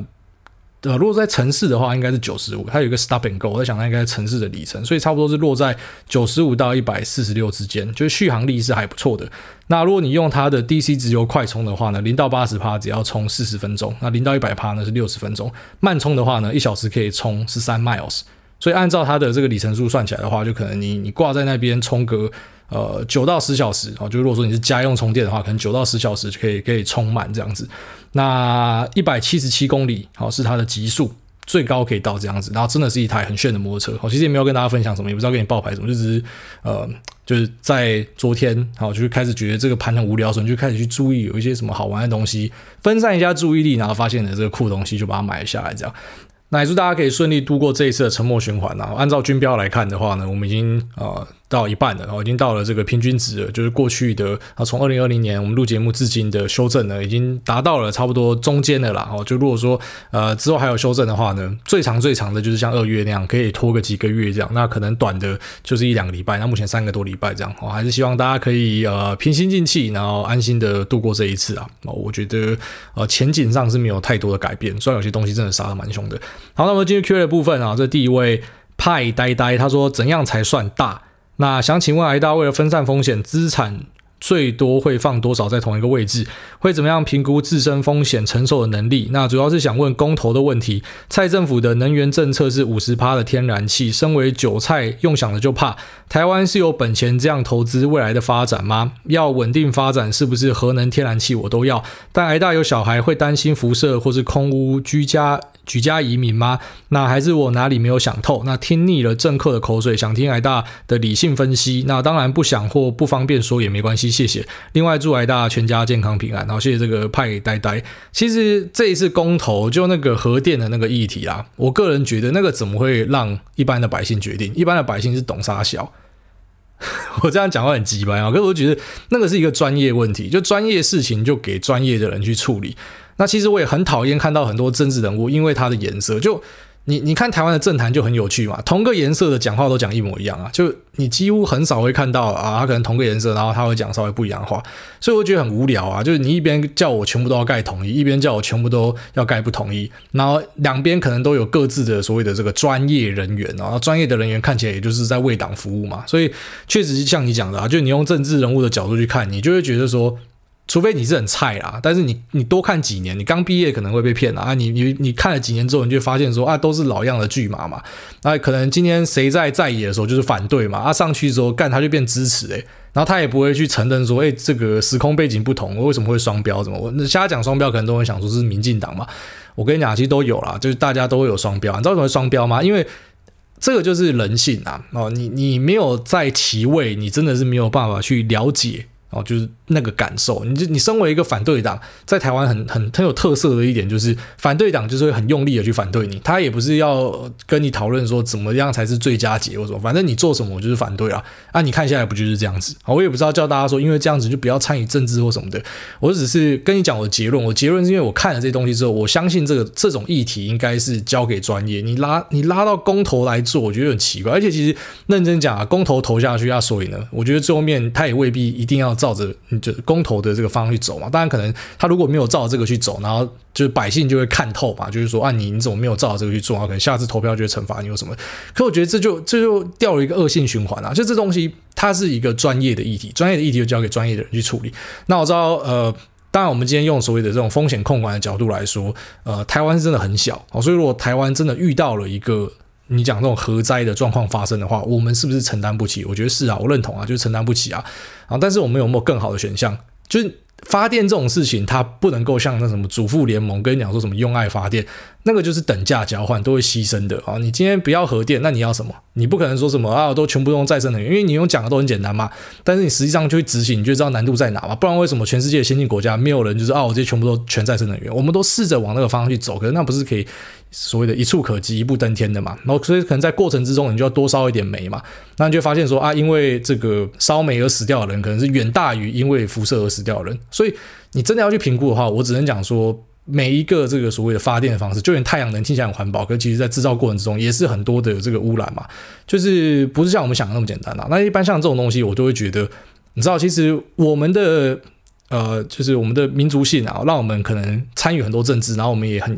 呃，如果在城市的话，应该是九十五。它有一个 stop and go，我在想它应该是城市的里程，所以差不多是落在九十五到一百四十六之间，就是续航力是还不错的。那如果你用它的 DC 直流快充的话呢，零到八十趴只要充四十分钟，那零到一百趴呢是六十分钟。慢充的话呢，一小时可以充十三 miles。所以按照它的这个里程数算起来的话，就可能你你挂在那边充个呃九到十小时，哦，就如果说你是家用充电的话，可能九到十小时就可以可以充满这样子。那一百七十七公里，好，是它的极速，最高可以到这样子。然后真的是一台很炫的摩托车，好，其实也没有跟大家分享什么，也不知道给你报牌什么，就只是呃，就是在昨天，好，就是开始觉得这个盘很无聊，所以就开始去注意有一些什么好玩的东西，分散一下注意力，然后发现了这个酷东西，就把它买下来这样。那也祝大家可以顺利度过这一次的沉没循环然后！按照均标来看的话呢，我们已经呃。到一半了，然后已经到了这个平均值了，就是过去的啊，从二零二零年我们录节目至今的修正呢，已经达到了差不多中间的啦。哦，就如果说呃之后还有修正的话呢，最长最长的就是像二月那样，可以拖个几个月这样。那可能短的就是一两个礼拜，那目前三个多礼拜这样。哦，还是希望大家可以呃平心静气，然后安心的度过这一次啊。哦，我觉得呃前景上是没有太多的改变，虽然有些东西真的杀的蛮凶的。好，那么进入 Q&A 的部分啊，这第一位派呆呆他说，怎样才算大？那想请问挨大，为了分散风险，资产最多会放多少在同一个位置？会怎么样评估自身风险承受的能力？那主要是想问公投的问题。蔡政府的能源政策是五十趴的天然气，身为韭菜，用想了就怕。台湾是有本钱这样投资未来的发展吗？要稳定发展，是不是核能、天然气我都要？但癌大有小孩，会担心辐射或是空屋居家。举家移民吗？那还是我哪里没有想透？那听腻了政客的口水，想听癌大的理性分析。那当然不想或不方便说也没关系，谢谢。另外祝癌大全家健康平安。然后谢谢这个派呆呆。其实这一次公投就那个核电的那个议题啊，我个人觉得那个怎么会让一般的百姓决定？一般的百姓是懂啥小？*laughs* 我这样讲话很直白啊，可是我觉得那个是一个专业问题，就专业事情就给专业的人去处理。那其实我也很讨厌看到很多政治人物，因为他的颜色，就你你看台湾的政坛就很有趣嘛，同个颜色的讲话都讲一模一样啊，就你几乎很少会看到啊，他可能同个颜色，然后他会讲稍微不一样的话，所以我觉得很无聊啊，就是你一边叫我全部都要盖统一，一边叫我全部都要盖不统一，然后两边可能都有各自的所谓的这个专业人员，然后专业的人员看起来也就是在为党服务嘛，所以确实是像你讲的啊，就你用政治人物的角度去看，你就会觉得说。除非你是很菜啦，但是你你多看几年，你刚毕业可能会被骗啊！你你你看了几年之后，你就发现说啊，都是老样的剧码嘛。那可能今天谁在在野的时候就是反对嘛，啊上去之后干他就变支持诶、然后他也不会去承认说，哎，这个时空背景不同，我为什么会双标？怎么我那瞎讲双标，可能都会想说是民进党嘛。我跟你讲，其实都有啦，就是大家都会有双标。你知道为什么双标吗？因为这个就是人性啊！哦，你你没有在其位，你真的是没有办法去了解。哦，就是那个感受。你就你身为一个反对党，在台湾很很很有特色的一点就是，反对党就是会很用力的去反对你，他也不是要跟你讨论说怎么样才是最佳解或什么，反正你做什么我就是反对啊。啊，你看下来不就是这样子？我也不知道叫大家说，因为这样子就不要参与政治或什么的。我只是跟你讲我的结论，我结论是因为我看了这些东西之后，我相信这个这种议题应该是交给专业。你拉你拉到公投来做，我觉得很奇怪。而且其实认真讲啊，公投投下去啊，所以呢，我觉得最后面他也未必一定要照着就是公投的这个方向去走嘛。当然，可能他如果没有照这个去走，然后就是百姓就会看透嘛，就是说啊，你你怎么没有照这个去做啊？可能下次投票就会惩罚你有什么？可我觉得这就这就掉了一个恶性循环啊！就这东西，它是一个专业的议题，专业的议题就交给专业的人去处理。那我知道，呃。当然，我们今天用所谓的这种风险控管的角度来说，呃，台湾是真的很小哦，所以如果台湾真的遇到了一个你讲这种核灾的状况发生的话，我们是不是承担不起？我觉得是啊，我认同啊，就是承担不起啊。啊，但是我们有没有更好的选项？就是。发电这种事情，它不能够像那什么主妇联盟跟你讲说什么用爱发电，那个就是等价交换，都会牺牲的啊。你今天不要核电，那你要什么？你不可能说什么啊，都全部用再生能源，因为你用讲的都很简单嘛。但是你实际上去执行，你就知道难度在哪嘛。不然为什么全世界先进国家没有人就是啊，我这些全部都全再生能源？我们都试着往那个方向去走，可是那不是可以？所谓的一触可及、一步登天的嘛，然后所以可能在过程之中，你就要多烧一点煤嘛，那你就发现说啊，因为这个烧煤而死掉的人，可能是远大于因为辐射而死掉的人。所以你真的要去评估的话，我只能讲说，每一个这个所谓的发电的方式，就连太阳能听起来很环保，可其实在制造过程之中也是很多的这个污染嘛，就是不是像我们想的那么简单啦。那一般像这种东西，我都会觉得，你知道，其实我们的呃，就是我们的民族性啊，让我们可能参与很多政治，然后我们也很。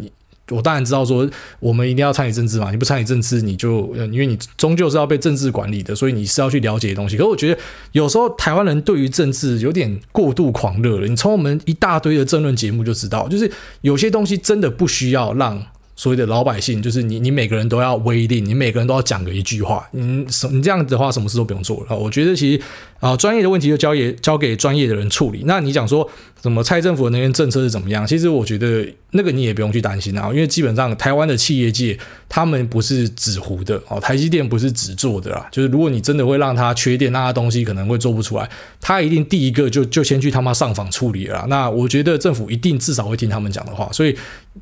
我当然知道说，我们一定要参与政治嘛，你不参与政治，你就因为你终究是要被政治管理的，所以你是要去了解的东西。可是我觉得有时候台湾人对于政治有点过度狂热了。你从我们一大堆的政论节目就知道，就是有些东西真的不需要让。所谓的老百姓，就是你，你每个人都要威令，你每个人都要讲个一句话，你什你这样子的话，什么事都不用做了。我觉得其实啊，专业的问题就交给交给专业的人处理。那你讲说什么蔡政府的能源政策是怎么样？其实我觉得那个你也不用去担心啊，因为基本上台湾的企业界他们不是纸糊的哦，台积电不是纸做的啦。就是如果你真的会让他缺电，那他东西可能会做不出来，他一定第一个就就先去他妈上访处理了。那我觉得政府一定至少会听他们讲的话，所以。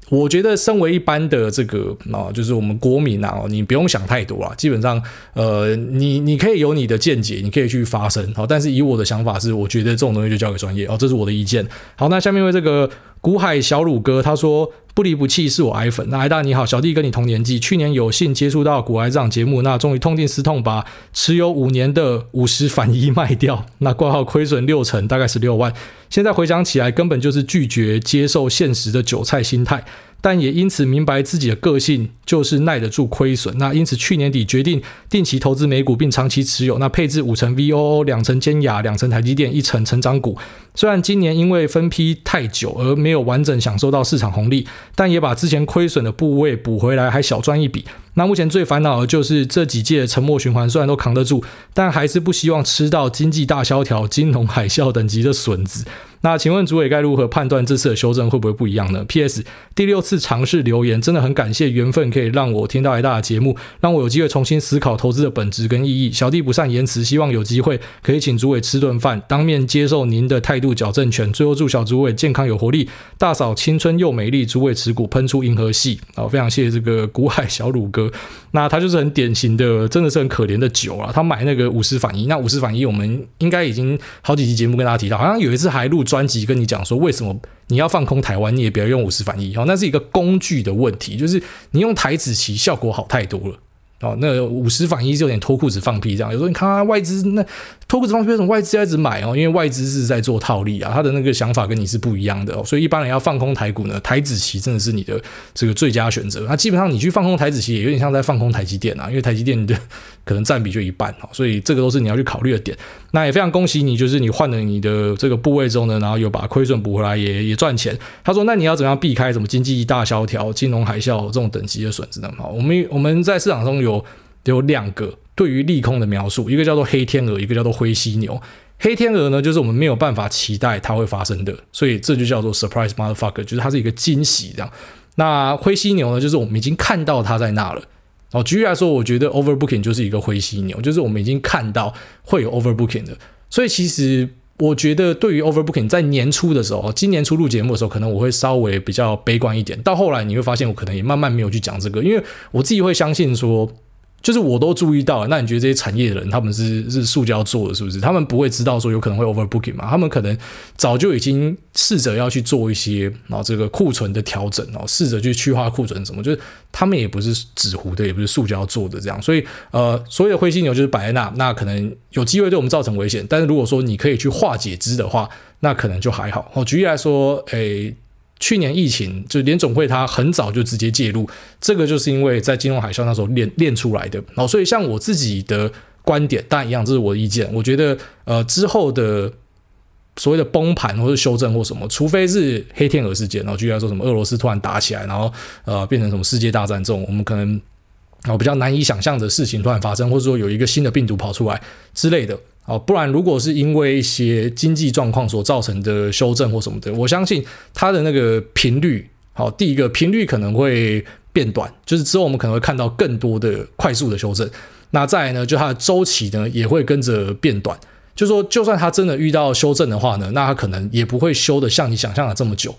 我觉得，身为一般的这个啊，就是我们国民啊，你不用想太多啊。基本上，呃，你你可以有你的见解，你可以去发声，好。但是以我的想法是，我觉得这种东西就交给专业哦，这是我的意见。好，那下面为这个。古海小鲁哥他说：“不离不弃是我爱粉。”那艾大你好，小弟跟你同年纪，去年有幸接触到股癌这档节目，那终于痛定思痛，把持有五年的五十反一卖掉，那挂号亏损六成，大概十六万。现在回想起来，根本就是拒绝接受现实的韭菜心态。但也因此明白自己的个性就是耐得住亏损，那因此去年底决定定期投资美股并长期持有，那配置五成 VOO，两成尖牙，两成台积电，一成成长股。虽然今年因为分批太久而没有完整享受到市场红利，但也把之前亏损的部位补回来，还小赚一笔。那目前最烦恼的就是这几届沉默循环虽然都扛得住，但还是不希望吃到经济大萧条、金融海啸等级的笋子。那请问主委该如何判断这次的修正会不会不一样呢？P.S. 第六次尝试留言，真的很感谢缘分可以让我听到一大的节目，让我有机会重新思考投资的本质跟意义。小弟不善言辞，希望有机会可以请主委吃顿饭，当面接受您的态度矫正权。最后祝小主委健康有活力，大嫂青春又美丽，主委持股喷出银河系。啊，非常谢谢这个古海小鲁哥。*laughs* 那他就是很典型的，真的是很可怜的酒啊。他买那个五十反一，那五十反一我们应该已经好几集节目跟大家提到，好像有一次还录。专辑跟你讲说，为什么你要放空台湾，你也不要用五十反一哦，那是一个工具的问题，就是你用台子棋效果好太多了哦，那五十反一就有点脱裤子放屁这样。有时候你看，外资那脱裤子放屁，为什么外资要一直买哦？因为外资是在做套利啊，他的那个想法跟你是不一样的哦，所以一般人要放空台股呢，台指期真的是你的这个最佳选择。那基本上你去放空台指期，也有点像在放空台积电啊，因为台积电的。可能占比就一半，所以这个都是你要去考虑的点。那也非常恭喜你，就是你换了你的这个部位之后呢，然后又把亏损补回来也，也也赚钱。他说：“那你要怎么样避开什么经济大萧条、金融海啸这种等级的损失呢？”好，我们我们在市场中有有两个对于利空的描述，一个叫做黑天鹅，一个叫做灰犀牛。黑天鹅呢，就是我们没有办法期待它会发生的，所以这就叫做 surprise motherfucker，就是它是一个惊喜这样。那灰犀牛呢，就是我们已经看到它在那了。哦，举例来说，我觉得 overbooking 就是一个灰犀牛，就是我们已经看到会有 overbooking 的，所以其实我觉得对于 overbooking，在年初的时候，今年初录节目的时候，可能我会稍微比较悲观一点。到后来你会发现，我可能也慢慢没有去讲这个，因为我自己会相信说。就是我都注意到，那你觉得这些产业的人他们是是塑胶做的，是不是？他们不会知道说有可能会 overbooking 嘛？他们可能早就已经试着要去做一些啊这个库存的调整哦，试着去去化库存什么，就是他们也不是纸糊的，也不是塑胶做的这样，所以呃，所有的灰犀牛就是摆在那，那可能有机会对我们造成危险。但是如果说你可以去化解之的话，那可能就还好。哦，举例来说，诶。去年疫情，就联总会它很早就直接介入，这个就是因为在金融海啸那时候练练出来的。然后，所以像我自己的观点，当然一样，这是我的意见。我觉得，呃，之后的所谓的崩盘或者修正或什么，除非是黑天鹅事件，然后举例来说什么俄罗斯突然打起来，然后呃变成什么世界大战这种，我们可能啊比较难以想象的事情突然发生，或者说有一个新的病毒跑出来之类的。哦，不然如果是因为一些经济状况所造成的修正或什么的，我相信它的那个频率，好，第一个频率可能会变短，就是之后我们可能会看到更多的快速的修正。那再来呢，就它的周期呢也会跟着变短，就说就算它真的遇到修正的话呢，那它可能也不会修得像你想象的这么久。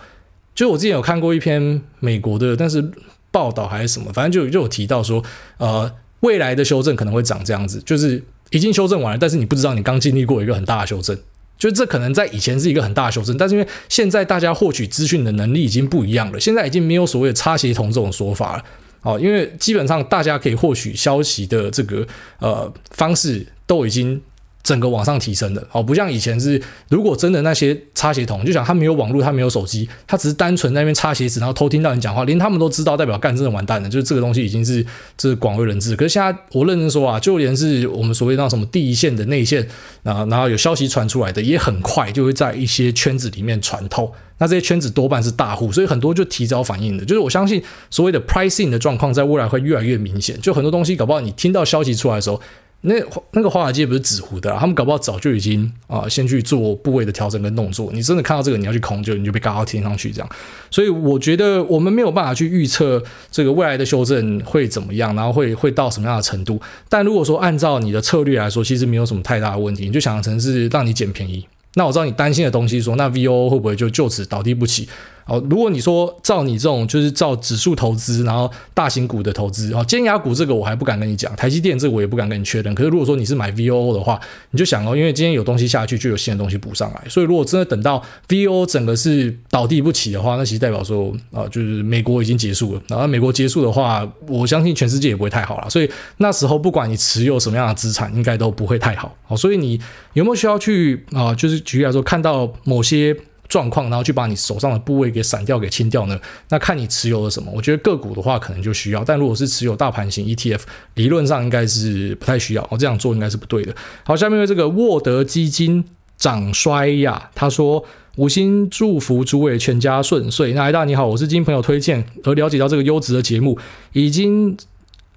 就我之前有看过一篇美国的，但是报道还是什么，反正就就有提到说，呃，未来的修正可能会长这样子，就是。已经修正完了，但是你不知道你刚经历过一个很大的修正，就这可能在以前是一个很大的修正，但是因为现在大家获取资讯的能力已经不一样了，现在已经没有所谓的插协同这种说法了，哦，因为基本上大家可以获取消息的这个呃方式都已经。整个往上提升的哦，不像以前是，如果真的那些插鞋童，就想他没有网络，他没有手机，他只是单纯在那边插鞋子，然后偷听到你讲话，连他们都知道，代表干真的完蛋了，就是这个东西已经是这是广为人知。可是现在我认真说啊，就连是我们所谓那什么第一线的内线啊，然后有消息传出来的，也很快就会在一些圈子里面传透。那这些圈子多半是大户，所以很多就提早反应的。就是我相信所谓的 pricing 的状况，在未来会越来越明显。就很多东西搞不好你听到消息出来的时候。那那个华尔街不是纸糊的，他们搞不好早就已经啊，先去做部位的调整跟动作。你真的看到这个，你要去空就你就被嘎到天上去这样。所以我觉得我们没有办法去预测这个未来的修正会怎么样，然后会会到什么样的程度。但如果说按照你的策略来说，其实没有什么太大的问题，你就想成是让你捡便宜。那我知道你担心的东西说，那 VO 会不会就就此倒地不起？哦，如果你说照你这种就是照指数投资，然后大型股的投资，哦，尖牙股这个我还不敢跟你讲，台积电这个我也不敢跟你确认。可是如果说你是买 VOO 的话，你就想哦，因为今天有东西下去，就有新的东西补上来。所以如果真的等到 VOO 整个是倒地不起的话，那其实代表说啊，就是美国已经结束了。然后美国结束的话，我相信全世界也不会太好了。所以那时候不管你持有什么样的资产，应该都不会太好。好，所以你有没有需要去啊？就是举例来说，看到某些。状况，然后去把你手上的部位给散掉、给清掉呢？那看你持有了什么。我觉得个股的话，可能就需要；但如果是持有大盘型 ETF，理论上应该是不太需要。我这样做应该是不对的。好，下面为这个沃德基金涨衰呀，他说五星祝福诸位全家顺遂。那艾大你好，我是经朋友推荐而了解到这个优质的节目，已经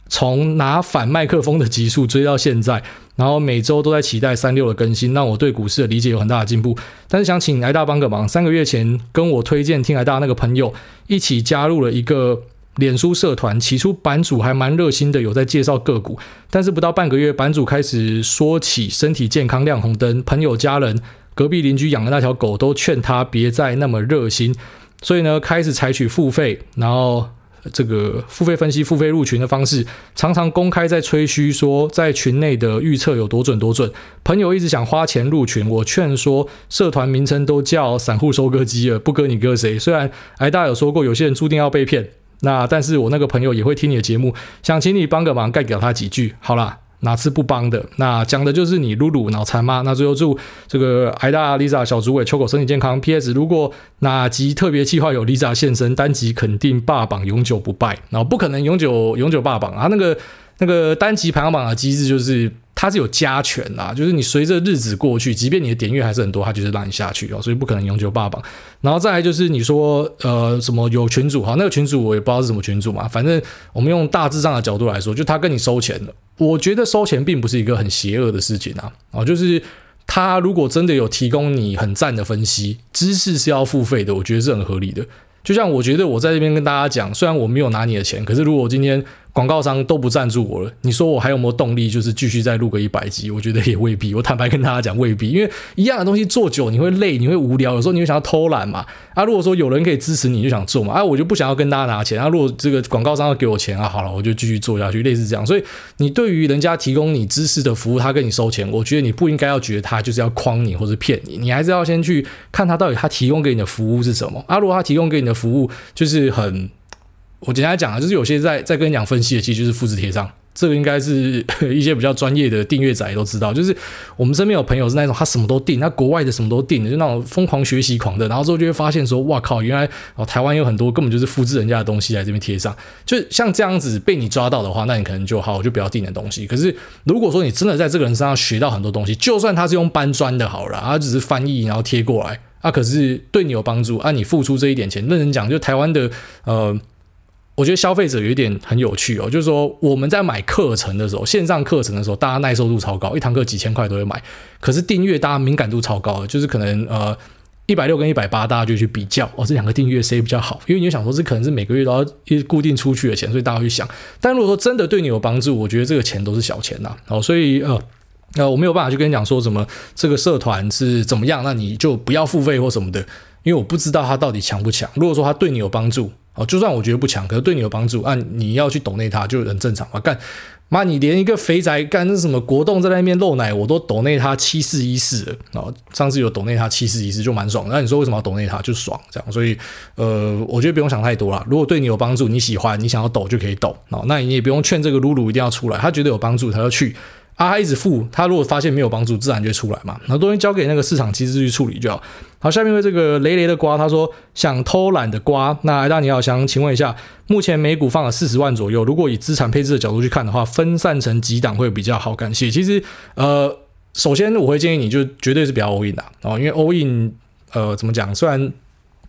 从拿反麦克风的集数追到现在。然后每周都在期待三六的更新，让我对股市的理解有很大的进步。但是想请癌大帮个忙，三个月前跟我推荐听癌大那个朋友一起加入了一个脸书社团，起初版主还蛮热心的，有在介绍个股，但是不到半个月，版主开始说起身体健康亮红灯，朋友家人、隔壁邻居养的那条狗都劝他别再那么热心，所以呢，开始采取付费，然后。这个付费分析、付费入群的方式，常常公开在吹嘘说，在群内的预测有多准多准。朋友一直想花钱入群，我劝说，社团名称都叫散户收割机了，不割你割谁？虽然挨大有说过，有些人注定要被骗，那但是我那个朋友也会听你的节目，想请你帮个忙，盖给他几句。好啦。哪次不帮的？那讲的就是你露露脑残吗？那最后祝这个挨大 Lisa 小主委秋狗身体健康。P.S. 如果哪集特别计划有 Lisa 现身，单集肯定霸榜永久不败。然后不可能永久永久霸榜啊！那个那个单集排行榜的机制就是它是有加权啦，就是你随着日子过去，即便你的点阅还是很多，它就是让你下去哦，所以不可能永久霸榜。然后再来就是你说呃什么有群主哈，那个群主我也不知道是什么群主嘛，反正我们用大致上的角度来说，就他跟你收钱了。我觉得收钱并不是一个很邪恶的事情啊，啊，就是他如果真的有提供你很赞的分析，知识是要付费的，我觉得是很合理的。就像我觉得我在这边跟大家讲，虽然我没有拿你的钱，可是如果今天广告商都不赞助我了，你说我还有没有动力，就是继续再录个一百集？我觉得也未必。我坦白跟大家讲，未必，因为一样的东西做久你会累，你会无聊，有时候你会想要偷懒嘛。啊，如果说有人可以支持你，就想做嘛。啊，我就不想要跟大家拿钱。啊，如果这个广告商要给我钱啊，好了，我就继续做下去，类似这样。所以你对于人家提供你知识的服务，他跟你收钱，我觉得你不应该要觉得他就是要诓你或者骗你，你还是要先去看他到底他提供给你的服务是什么。啊，如果他提供给你的服务就是很。我简单讲啊，就是有些在在跟你讲分析的，其实就是复制贴上。这个应该是 *laughs* 一些比较专业的订阅仔都知道。就是我们身边有朋友是那种他什么都订，他国外的什么都订的，就那种疯狂学习狂的。然后之后就会发现说，哇靠，原来哦台湾有很多根本就是复制人家的东西来这边贴上。就像这样子被你抓到的话，那你可能就好，就不要订的东西。可是如果说你真的在这个人身上学到很多东西，就算他是用搬砖的好了，他只是翻译然后贴过来，啊可是对你有帮助，啊你付出这一点钱，认真讲，就台湾的呃。我觉得消费者有一点很有趣哦，就是说我们在买课程的时候，线上课程的时候，大家耐受度超高，一堂课几千块都会买。可是订阅大家敏感度超高，就是可能呃一百六跟一百八，大家就去比较哦，这两个订阅谁比较好？因为你想说，这可能是每个月都要一固定出去的钱，所以大家会去想。但如果说真的对你有帮助，我觉得这个钱都是小钱呐。哦，所以呃呃，我没有办法去跟你讲说什么这个社团是怎么样，那你就不要付费或什么的，因为我不知道它到底强不强。如果说它对你有帮助。哦，就算我觉得不强，可是对你有帮助啊！你要去抖内他，就很正常嘛。干妈，你连一个肥宅干那什么国栋在那边露奶，我都抖内他七四一四了。哦，上次有抖内他七四一四就蛮爽。那你说为什么要抖内他？就爽这样。所以呃，我觉得不用想太多啦。如果对你有帮助，你喜欢，你想要抖就可以抖。哦，那你也不用劝这个露露一定要出来，他觉得有帮助，他就去。啊，他一直付，他如果发现没有帮助，自然就出来嘛。那东西交给那个市场机制去处理就好。好，下面为这个雷雷的瓜，他说想偷懒的瓜。那艾大你好，想请问一下，目前每股放了四十万左右，如果以资产配置的角度去看的话，分散成几档会比较好？感谢。其实，呃，首先我会建议你就绝对是不要 all in 的哦，因为 all in，呃，怎么讲？虽然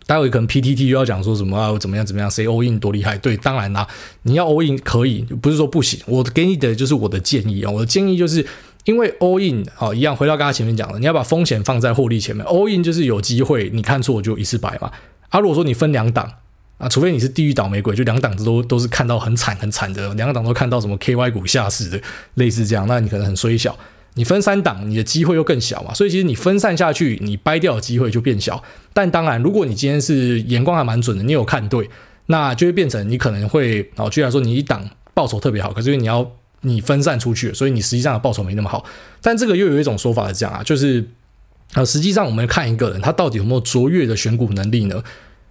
待会可能 PTT 又要讲说什么啊，怎么样怎么样，谁 all in 多厉害？对，当然啦，你要 all in 可以，不是说不行。我给你的就是我的建议啊，我的建议就是因为 all in 啊，一样回到刚才前面讲的，你要把风险放在获利前面。all in 就是有机会，你看错就一次白嘛。啊，如果说你分两档啊，除非你是地狱倒霉鬼，就两档子都都是看到很惨很惨的，两个档都看到什么 KY 股下市的，类似这样，那你可能很衰小。你分三档，你的机会又更小嘛，所以其实你分散下去，你掰掉的机会就变小。但当然，如果你今天是眼光还蛮准的，你有看对，那就会变成你可能会，哦，居然说你一档报酬特别好，可是因为你要你分散出去，所以你实际上的报酬没那么好。但这个又有一种说法是这样啊，就是呃，实际上我们看一个人他到底有没有卓越的选股能力呢？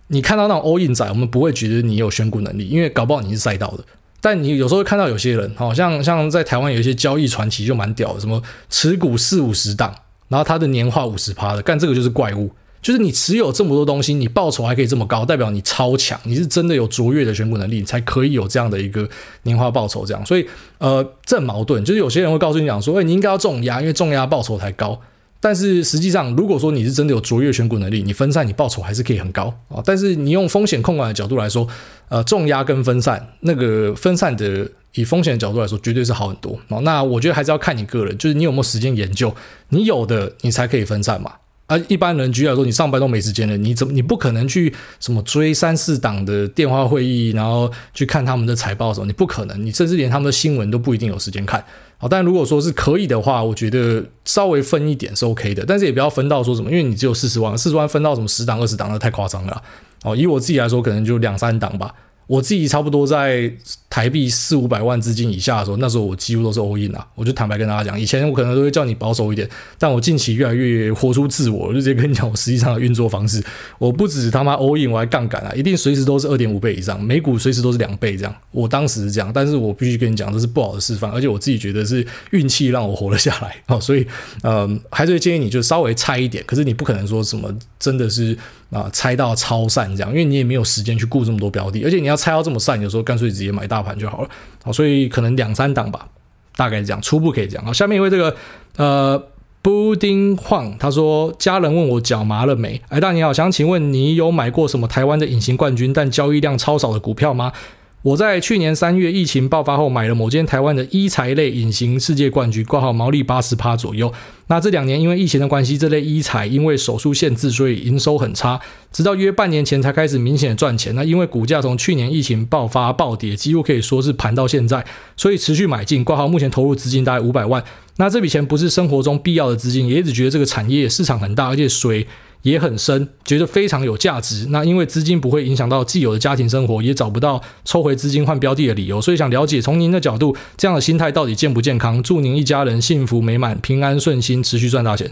你看到那种 all in 仔，我们不会觉得你有选股能力，因为搞不好你是赛道的。但你有时候会看到有些人，好像像在台湾有一些交易传奇就蛮屌的，什么持股四五十档，然后他的年化五十趴的，干这个就是怪物，就是你持有这么多东西，你报酬还可以这么高，代表你超强，你是真的有卓越的选股能力，你才可以有这样的一个年化报酬这样。所以呃，这矛盾，就是有些人会告诉你讲说，哎，你应该要重压，因为重压报酬才高。但是实际上，如果说你是真的有卓越选股能力，你分散你报酬还是可以很高啊。但是你用风险控管的角度来说，呃，重压跟分散那个分散的以风险的角度来说，绝对是好很多。那我觉得还是要看你个人，就是你有没有时间研究，你有的你才可以分散嘛。而一般人举例来说，你上班都没时间了，你怎么你不可能去什么追三四档的电话会议，然后去看他们的财报的时候，你不可能，你甚至连他们的新闻都不一定有时间看。好，但如果说是可以的话，我觉得稍微分一点是 OK 的，但是也不要分到说什么，因为你只有四十万，四十万分到什么十档、二十档，那太夸张了。哦，以我自己来说，可能就两三档吧。我自己差不多在台币四五百万资金以下的时候，那时候我几乎都是 all in 啊。我就坦白跟大家讲，以前我可能都会叫你保守一点，但我近期越来越活出自我，我就直接跟你讲我实际上的运作方式。我不止他妈 all in，我还杠杆啊，一定随时都是二点五倍以上，每股随时都是两倍这样。我当时是这样，但是我必须跟你讲，这是不好的示范，而且我自己觉得是运气让我活了下来。哦，所以嗯，还是会建议你就稍微猜一点，可是你不可能说什么真的是。啊，猜到超散这样，因为你也没有时间去顾这么多标的，而且你要猜到这么散，有时候干脆直接买大盘就好了。好，所以可能两三档吧，大概这样，初步可以这样。好，下面一位这个呃布丁晃，他说家人问我脚麻了没？哎，大你好，想请问你有买过什么台湾的隐形冠军但交易量超少的股票吗？我在去年三月疫情爆发后买了某间台湾的医材类隐形世界冠军，挂号毛利八十趴左右。那这两年因为疫情的关系，这类医材因为手术限制，所以营收很差，直到约半年前才开始明显的赚钱。那因为股价从去年疫情爆发暴跌，几乎可以说是盘到现在，所以持续买进，挂号目前投入资金大概五百万。那这笔钱不是生活中必要的资金，也一直觉得这个产业市场很大，而且水。也很深，觉得非常有价值。那因为资金不会影响到既有的家庭生活，也找不到抽回资金换标的的理由，所以想了解从您的角度，这样的心态到底健不健康？祝您一家人幸福美满、平安顺心，持续赚大钱。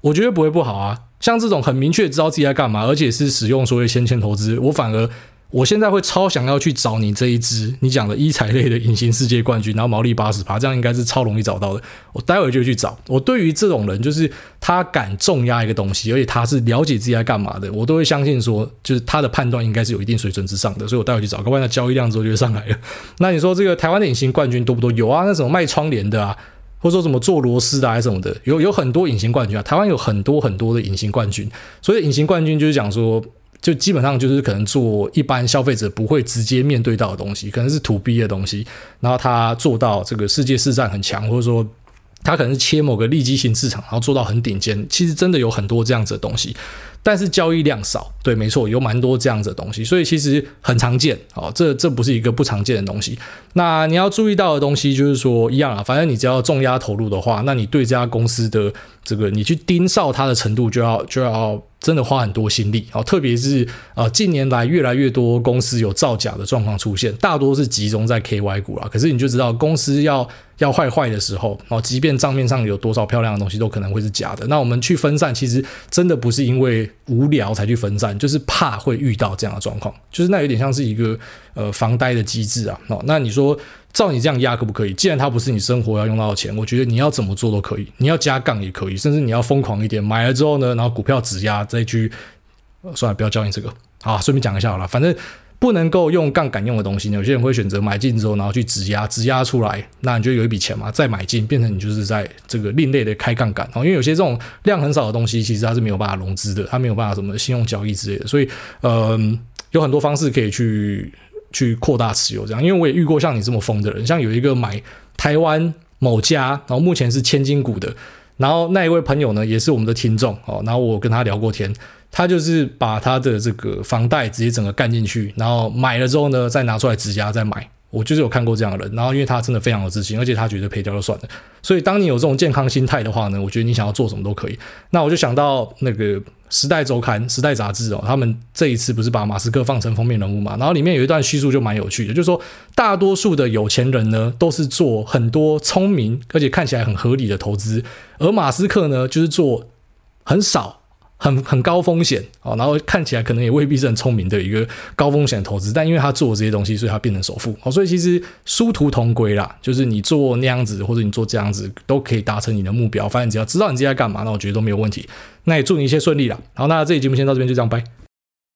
我觉得不会不好啊。像这种很明确知道自己在干嘛，而且是使用所谓先签投资，我反而。我现在会超想要去找你这一支你讲的医材类的隐形世界冠军，然后毛利八十趴，这样应该是超容易找到的。我待会就去找。我对于这种人，就是他敢重压一个东西，而且他是了解自己在干嘛的，我都会相信说，就是他的判断应该是有一定水准之上的。所以我待会去找，搞不然交易量之后就上来了。那你说这个台湾的隐形冠军多不多？有啊，那什么卖窗帘的啊，或者说什么做螺丝的还是什么的，有有很多隐形冠军啊。台湾有很多很多的隐形冠军，所以隐形冠军就是讲说。就基本上就是可能做一般消费者不会直接面对到的东西，可能是 to B 的东西，然后他做到这个世界市占很强，或者说他可能是切某个利基型市场，然后做到很顶尖。其实真的有很多这样子的东西。但是交易量少，对，没错，有蛮多这样子的东西，所以其实很常见，哦，这这不是一个不常见的东西。那你要注意到的东西就是说一样啊，反正你只要重压投入的话，那你对这家公司的这个你去盯梢它的程度就要就要真的花很多心力，哦，特别是呃近年来越来越多公司有造假的状况出现，大多是集中在 KY 股啊，可是你就知道公司要。要坏坏的时候，哦，即便账面上有多少漂亮的东西，都可能会是假的。那我们去分散，其实真的不是因为无聊才去分散，就是怕会遇到这样的状况。就是那有点像是一个呃防呆的机制啊。那你说照你这样压可不可以？既然它不是你生活要用到的钱，我觉得你要怎么做都可以。你要加杠也可以，甚至你要疯狂一点，买了之后呢，然后股票止压再去，算了，不要教你这个。啊，顺便讲一下好了，反正。不能够用杠杆用的东西呢，有些人会选择买进之后，然后去质押，质押出来，那你就有一笔钱嘛，再买进，变成你就是在这个另类的开杠杆。因为有些这种量很少的东西，其实它是没有办法融资的，它没有办法什么信用交易之类的，所以，嗯，有很多方式可以去去扩大持有这样。因为我也遇过像你这么疯的人，像有一个买台湾某家，然后目前是千金股的，然后那一位朋友呢，也是我们的听众哦，然后我跟他聊过天。他就是把他的这个房贷直接整个干进去，然后买了之后呢，再拿出来质押再买。我就是有看过这样的人，然后因为他真的非常有自信，而且他觉得赔掉就算了。所以当你有这种健康心态的话呢，我觉得你想要做什么都可以。那我就想到那个《时代周刊》《时代杂志》哦，他们这一次不是把马斯克放成封面人物嘛？然后里面有一段叙述就蛮有趣的，就是说大多数的有钱人呢，都是做很多聪明而且看起来很合理的投资，而马斯克呢，就是做很少。很很高风险哦，然后看起来可能也未必是很聪明的一个高风险投资，但因为他做这些东西，所以他变成首富哦。所以其实殊途同归啦，就是你做那样子或者你做这样子都可以达成你的目标。反正只要知道你自己在干嘛，那我觉得都没有问题。那也祝你一切顺利啦。好，那这期节目先到这边，就这样，拜。